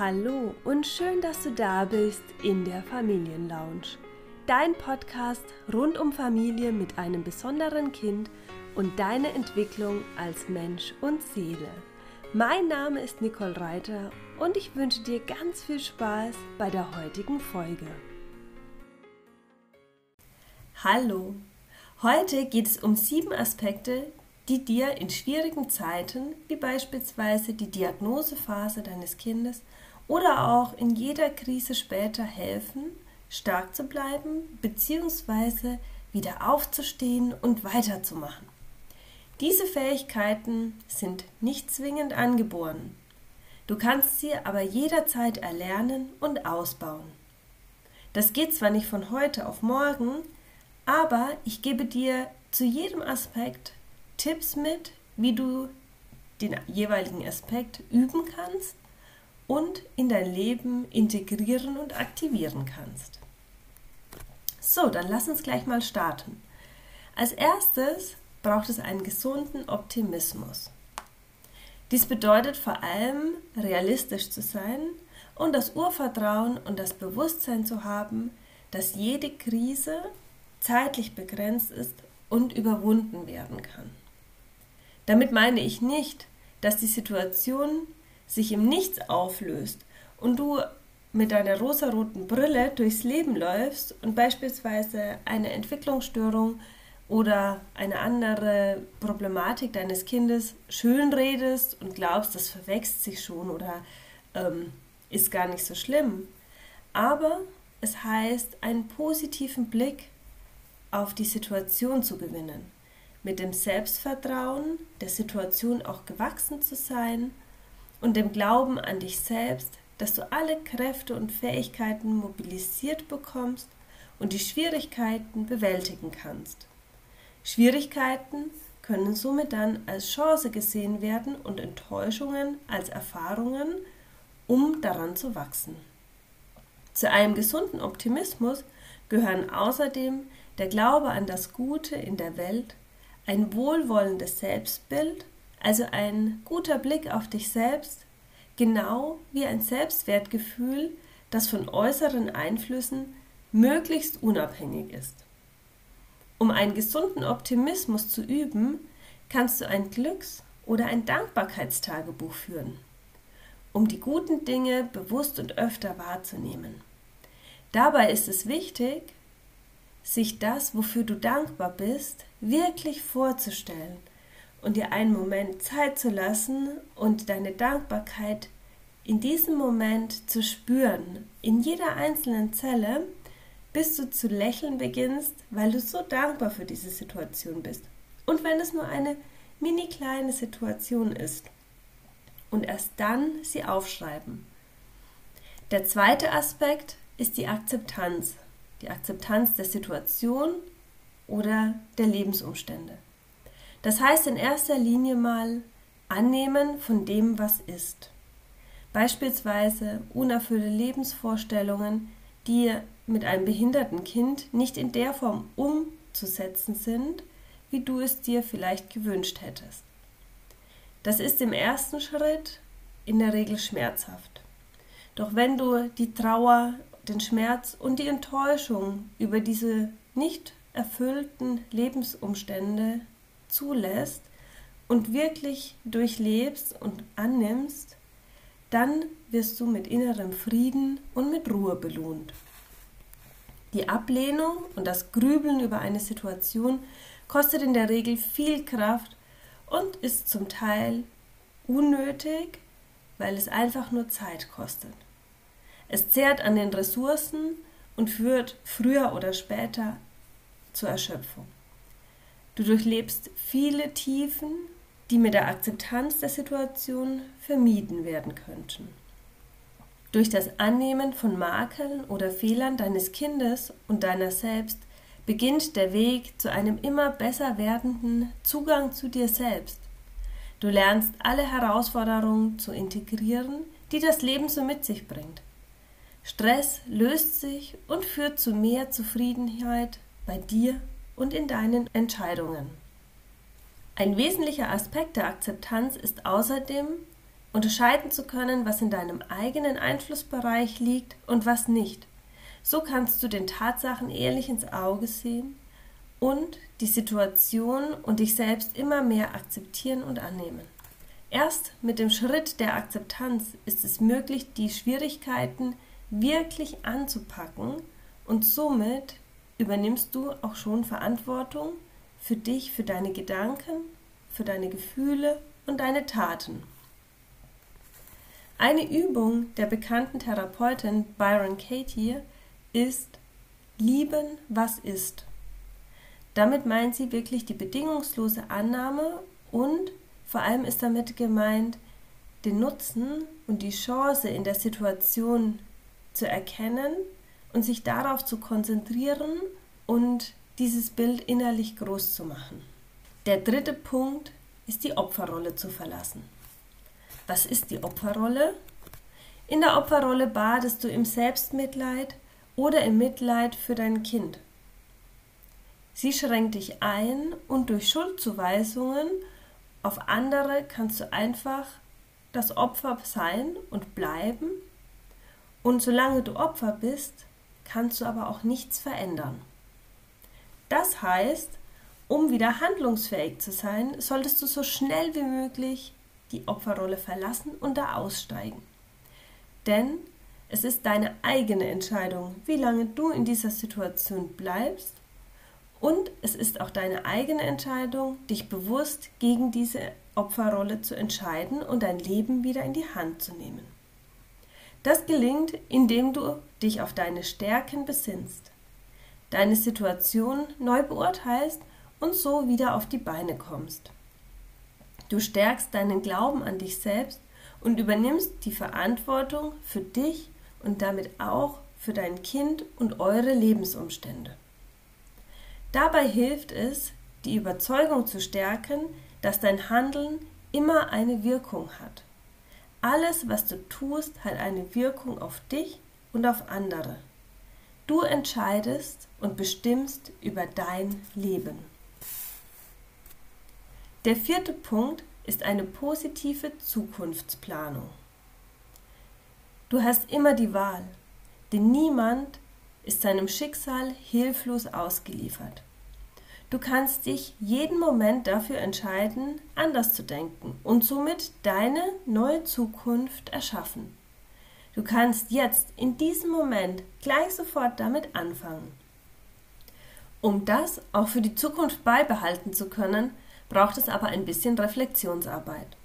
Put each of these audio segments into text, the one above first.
Hallo und schön, dass du da bist in der Familienlounge. Dein Podcast rund um Familie mit einem besonderen Kind und deine Entwicklung als Mensch und Seele. Mein Name ist Nicole Reiter und ich wünsche dir ganz viel Spaß bei der heutigen Folge. Hallo, heute geht es um sieben Aspekte, die dir in schwierigen Zeiten, wie beispielsweise die Diagnosephase deines Kindes oder auch in jeder Krise später helfen, stark zu bleiben bzw. wieder aufzustehen und weiterzumachen. Diese Fähigkeiten sind nicht zwingend angeboren. Du kannst sie aber jederzeit erlernen und ausbauen. Das geht zwar nicht von heute auf morgen, aber ich gebe dir zu jedem Aspekt Tipps mit, wie du den jeweiligen Aspekt üben kannst und in dein Leben integrieren und aktivieren kannst. So, dann lass uns gleich mal starten. Als erstes braucht es einen gesunden Optimismus. Dies bedeutet vor allem, realistisch zu sein und das Urvertrauen und das Bewusstsein zu haben, dass jede Krise zeitlich begrenzt ist und überwunden werden kann. Damit meine ich nicht, dass die Situation sich im Nichts auflöst und du mit deiner rosaroten Brille durchs Leben läufst und beispielsweise eine Entwicklungsstörung oder eine andere Problematik deines Kindes schön redest und glaubst, das verwächst sich schon oder ähm, ist gar nicht so schlimm. Aber es heißt, einen positiven Blick auf die Situation zu gewinnen, mit dem Selbstvertrauen der Situation auch gewachsen zu sein und dem Glauben an dich selbst, dass du alle Kräfte und Fähigkeiten mobilisiert bekommst und die Schwierigkeiten bewältigen kannst. Schwierigkeiten können somit dann als Chance gesehen werden und Enttäuschungen als Erfahrungen, um daran zu wachsen. Zu einem gesunden Optimismus gehören außerdem der Glaube an das Gute in der Welt, ein wohlwollendes Selbstbild also ein guter Blick auf dich selbst, genau wie ein Selbstwertgefühl, das von äußeren Einflüssen möglichst unabhängig ist. Um einen gesunden Optimismus zu üben, kannst du ein Glücks- oder ein Dankbarkeitstagebuch führen, um die guten Dinge bewusst und öfter wahrzunehmen. Dabei ist es wichtig, sich das, wofür du dankbar bist, wirklich vorzustellen und dir einen Moment Zeit zu lassen und deine Dankbarkeit in diesem Moment zu spüren, in jeder einzelnen Zelle, bis du zu lächeln beginnst, weil du so dankbar für diese Situation bist. Und wenn es nur eine mini kleine Situation ist. Und erst dann sie aufschreiben. Der zweite Aspekt ist die Akzeptanz. Die Akzeptanz der Situation oder der Lebensumstände. Das heißt in erster Linie mal annehmen von dem, was ist. Beispielsweise unerfüllte Lebensvorstellungen, die mit einem behinderten Kind nicht in der Form umzusetzen sind, wie du es dir vielleicht gewünscht hättest. Das ist im ersten Schritt in der Regel schmerzhaft. Doch wenn du die Trauer, den Schmerz und die Enttäuschung über diese nicht erfüllten Lebensumstände zulässt und wirklich durchlebst und annimmst, dann wirst du mit innerem Frieden und mit Ruhe belohnt. Die Ablehnung und das Grübeln über eine Situation kostet in der Regel viel Kraft und ist zum Teil unnötig, weil es einfach nur Zeit kostet. Es zehrt an den Ressourcen und führt früher oder später zur Erschöpfung. Du durchlebst viele Tiefen, die mit der Akzeptanz der Situation vermieden werden könnten. Durch das Annehmen von Makeln oder Fehlern deines Kindes und deiner selbst beginnt der Weg zu einem immer besser werdenden Zugang zu dir selbst. Du lernst alle Herausforderungen zu integrieren, die das Leben so mit sich bringt. Stress löst sich und führt zu mehr Zufriedenheit bei dir und in deinen Entscheidungen. Ein wesentlicher Aspekt der Akzeptanz ist außerdem, unterscheiden zu können, was in deinem eigenen Einflussbereich liegt und was nicht. So kannst du den Tatsachen ehrlich ins Auge sehen und die Situation und dich selbst immer mehr akzeptieren und annehmen. Erst mit dem Schritt der Akzeptanz ist es möglich, die Schwierigkeiten wirklich anzupacken und somit übernimmst du auch schon Verantwortung für dich, für deine Gedanken, für deine Gefühle und deine Taten. Eine Übung der bekannten Therapeutin Byron Katie ist Lieben, was ist. Damit meint sie wirklich die bedingungslose Annahme und vor allem ist damit gemeint, den Nutzen und die Chance in der Situation zu erkennen und sich darauf zu konzentrieren und dieses Bild innerlich groß zu machen. Der dritte Punkt ist die Opferrolle zu verlassen. Was ist die Opferrolle? In der Opferrolle badest du im Selbstmitleid oder im Mitleid für dein Kind. Sie schränkt dich ein und durch Schuldzuweisungen auf andere kannst du einfach das Opfer sein und bleiben. Und solange du Opfer bist, kannst du aber auch nichts verändern. Das heißt, um wieder handlungsfähig zu sein, solltest du so schnell wie möglich die Opferrolle verlassen und da aussteigen. Denn es ist deine eigene Entscheidung, wie lange du in dieser Situation bleibst und es ist auch deine eigene Entscheidung, dich bewusst gegen diese Opferrolle zu entscheiden und dein Leben wieder in die Hand zu nehmen. Das gelingt, indem du dich auf deine Stärken besinnst, deine Situation neu beurteilst und so wieder auf die Beine kommst. Du stärkst deinen Glauben an dich selbst und übernimmst die Verantwortung für dich und damit auch für dein Kind und eure Lebensumstände. Dabei hilft es, die Überzeugung zu stärken, dass dein Handeln immer eine Wirkung hat. Alles, was du tust, hat eine Wirkung auf dich und auf andere. Du entscheidest und bestimmst über dein Leben. Der vierte Punkt ist eine positive Zukunftsplanung. Du hast immer die Wahl, denn niemand ist seinem Schicksal hilflos ausgeliefert. Du kannst dich jeden Moment dafür entscheiden, anders zu denken und somit deine neue Zukunft erschaffen. Du kannst jetzt in diesem Moment gleich sofort damit anfangen. Um das auch für die Zukunft beibehalten zu können, braucht es aber ein bisschen Reflexionsarbeit.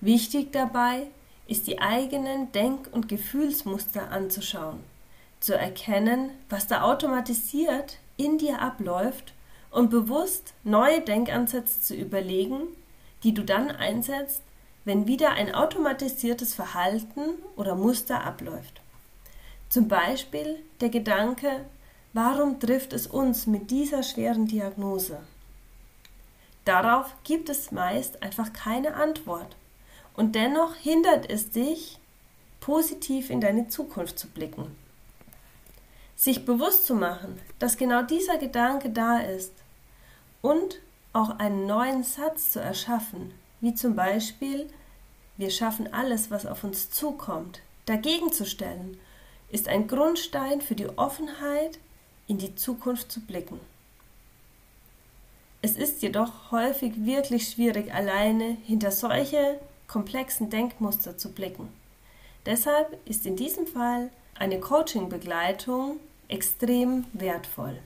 Wichtig dabei ist die eigenen Denk- und Gefühlsmuster anzuschauen, zu erkennen, was da automatisiert in dir abläuft und bewusst neue Denkansätze zu überlegen, die du dann einsetzt, wenn wieder ein automatisiertes Verhalten oder Muster abläuft. Zum Beispiel der Gedanke, warum trifft es uns mit dieser schweren Diagnose? Darauf gibt es meist einfach keine Antwort. Und dennoch hindert es dich, positiv in deine Zukunft zu blicken. Sich bewusst zu machen, dass genau dieser Gedanke da ist und auch einen neuen Satz zu erschaffen, wie zum Beispiel wir schaffen alles, was auf uns zukommt, dagegen zu stellen, ist ein Grundstein für die Offenheit, in die Zukunft zu blicken. Es ist jedoch häufig wirklich schwierig, alleine hinter solche komplexen Denkmuster zu blicken. Deshalb ist in diesem Fall eine Coaching-Begleitung extrem wertvoll.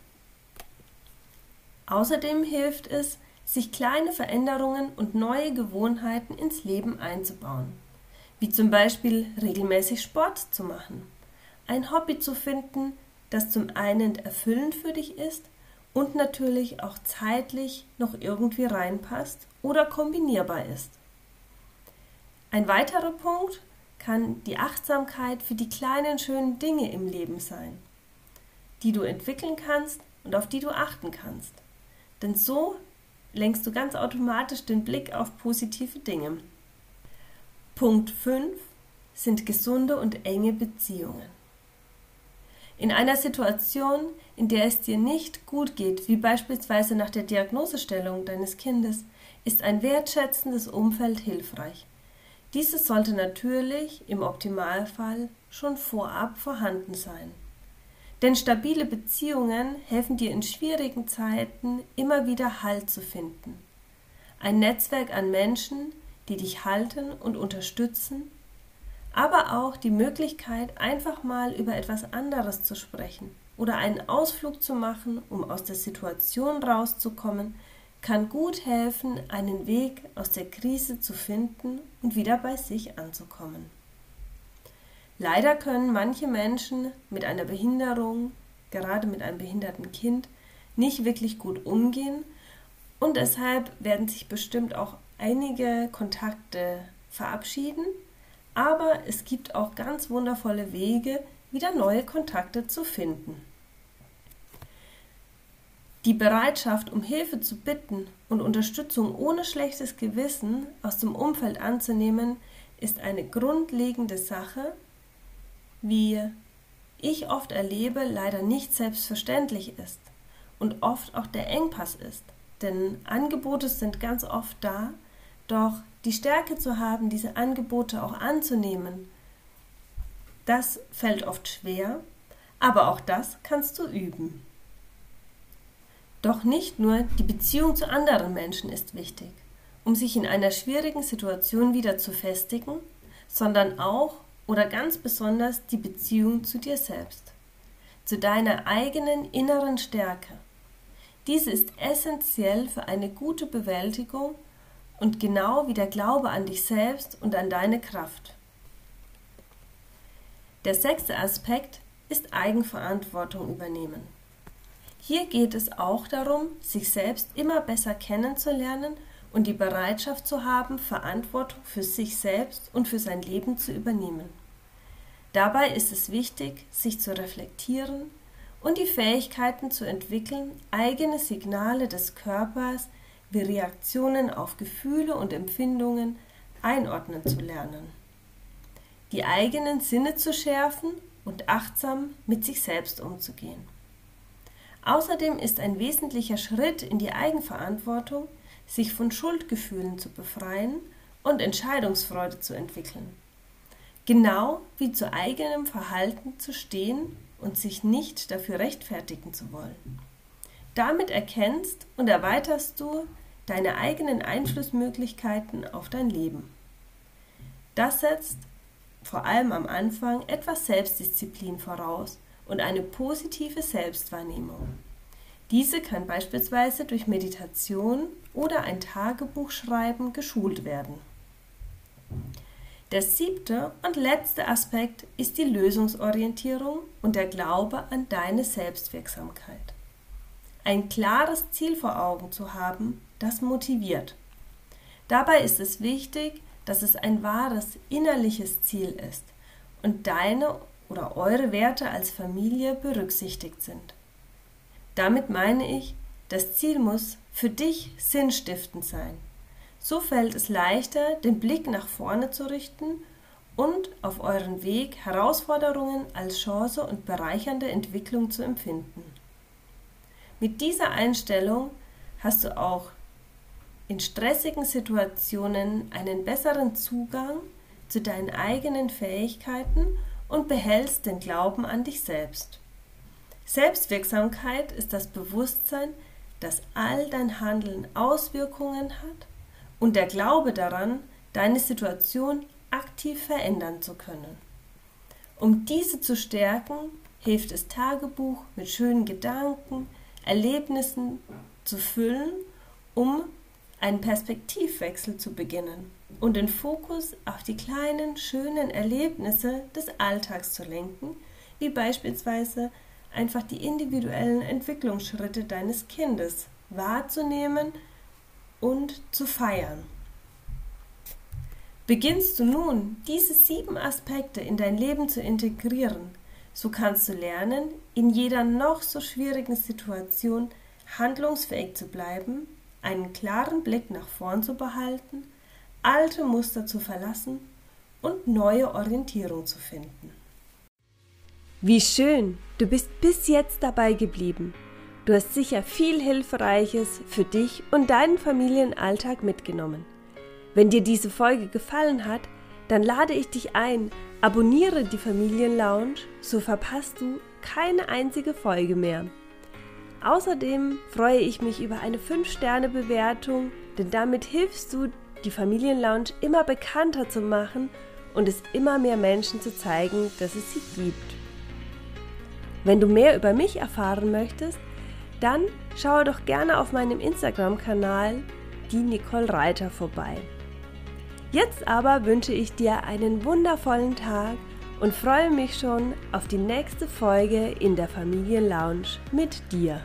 Außerdem hilft es, sich kleine Veränderungen und neue Gewohnheiten ins Leben einzubauen, wie zum Beispiel regelmäßig Sport zu machen, ein Hobby zu finden, das zum einen erfüllend für dich ist und natürlich auch zeitlich noch irgendwie reinpasst oder kombinierbar ist. Ein weiterer Punkt kann die Achtsamkeit für die kleinen schönen Dinge im Leben sein, die du entwickeln kannst und auf die du achten kannst. Denn so lenkst du ganz automatisch den Blick auf positive Dinge. Punkt 5 sind gesunde und enge Beziehungen. In einer Situation, in der es dir nicht gut geht, wie beispielsweise nach der Diagnosestellung deines Kindes, ist ein wertschätzendes Umfeld hilfreich. Dieses sollte natürlich im Optimalfall schon vorab vorhanden sein. Denn stabile Beziehungen helfen dir in schwierigen Zeiten immer wieder Halt zu finden. Ein Netzwerk an Menschen, die dich halten und unterstützen, aber auch die Möglichkeit, einfach mal über etwas anderes zu sprechen oder einen Ausflug zu machen, um aus der Situation rauszukommen, kann gut helfen, einen Weg aus der Krise zu finden und wieder bei sich anzukommen. Leider können manche Menschen mit einer Behinderung, gerade mit einem behinderten Kind, nicht wirklich gut umgehen und deshalb werden sich bestimmt auch einige Kontakte verabschieden, aber es gibt auch ganz wundervolle Wege, wieder neue Kontakte zu finden. Die Bereitschaft, um Hilfe zu bitten und Unterstützung ohne schlechtes Gewissen aus dem Umfeld anzunehmen, ist eine grundlegende Sache, wie ich oft erlebe, leider nicht selbstverständlich ist und oft auch der Engpass ist. Denn Angebote sind ganz oft da, doch die Stärke zu haben, diese Angebote auch anzunehmen, das fällt oft schwer, aber auch das kannst du üben. Doch nicht nur die Beziehung zu anderen Menschen ist wichtig, um sich in einer schwierigen Situation wieder zu festigen, sondern auch oder ganz besonders die Beziehung zu dir selbst, zu deiner eigenen inneren Stärke. Diese ist essentiell für eine gute Bewältigung und genau wie der Glaube an dich selbst und an deine Kraft. Der sechste Aspekt ist Eigenverantwortung übernehmen. Hier geht es auch darum, sich selbst immer besser kennenzulernen und die Bereitschaft zu haben, Verantwortung für sich selbst und für sein Leben zu übernehmen. Dabei ist es wichtig, sich zu reflektieren und die Fähigkeiten zu entwickeln, eigene Signale des Körpers wie Reaktionen auf Gefühle und Empfindungen einordnen zu lernen, die eigenen Sinne zu schärfen und achtsam mit sich selbst umzugehen. Außerdem ist ein wesentlicher Schritt in die Eigenverantwortung, sich von Schuldgefühlen zu befreien und Entscheidungsfreude zu entwickeln. Genau wie zu eigenem Verhalten zu stehen und sich nicht dafür rechtfertigen zu wollen. Damit erkennst und erweiterst du deine eigenen Einflussmöglichkeiten auf dein Leben. Das setzt vor allem am Anfang etwas Selbstdisziplin voraus und eine positive Selbstwahrnehmung. Diese kann beispielsweise durch Meditation oder ein Tagebuchschreiben geschult werden. Der siebte und letzte Aspekt ist die Lösungsorientierung und der Glaube an deine Selbstwirksamkeit. Ein klares Ziel vor Augen zu haben, das motiviert. Dabei ist es wichtig, dass es ein wahres innerliches Ziel ist und deine oder eure Werte als Familie berücksichtigt sind. Damit meine ich, das Ziel muss für dich sinnstiftend sein. So fällt es leichter, den Blick nach vorne zu richten und auf euren Weg Herausforderungen als Chance und bereichernde Entwicklung zu empfinden. Mit dieser Einstellung hast du auch in stressigen Situationen einen besseren Zugang zu deinen eigenen Fähigkeiten und behältst den Glauben an dich selbst. Selbstwirksamkeit ist das Bewusstsein, dass all dein Handeln Auswirkungen hat und der Glaube daran, deine Situation aktiv verändern zu können. Um diese zu stärken, hilft es Tagebuch mit schönen Gedanken, Erlebnissen zu füllen, um einen Perspektivwechsel zu beginnen und den Fokus auf die kleinen, schönen Erlebnisse des Alltags zu lenken, wie beispielsweise einfach die individuellen Entwicklungsschritte deines Kindes wahrzunehmen und zu feiern. Beginnst du nun, diese sieben Aspekte in dein Leben zu integrieren, so kannst du lernen, in jeder noch so schwierigen Situation handlungsfähig zu bleiben einen klaren Blick nach vorn zu behalten, alte Muster zu verlassen und neue Orientierung zu finden. Wie schön, du bist bis jetzt dabei geblieben. Du hast sicher viel Hilfreiches für dich und deinen Familienalltag mitgenommen. Wenn dir diese Folge gefallen hat, dann lade ich dich ein, abonniere die Familienlounge, so verpasst du keine einzige Folge mehr. Außerdem freue ich mich über eine 5-Sterne-Bewertung, denn damit hilfst du, die Familienlounge immer bekannter zu machen und es immer mehr Menschen zu zeigen, dass es sie gibt. Wenn du mehr über mich erfahren möchtest, dann schaue doch gerne auf meinem Instagram-Kanal die Nicole Reiter vorbei. Jetzt aber wünsche ich dir einen wundervollen Tag und freue mich schon auf die nächste Folge in der Familienlounge mit dir.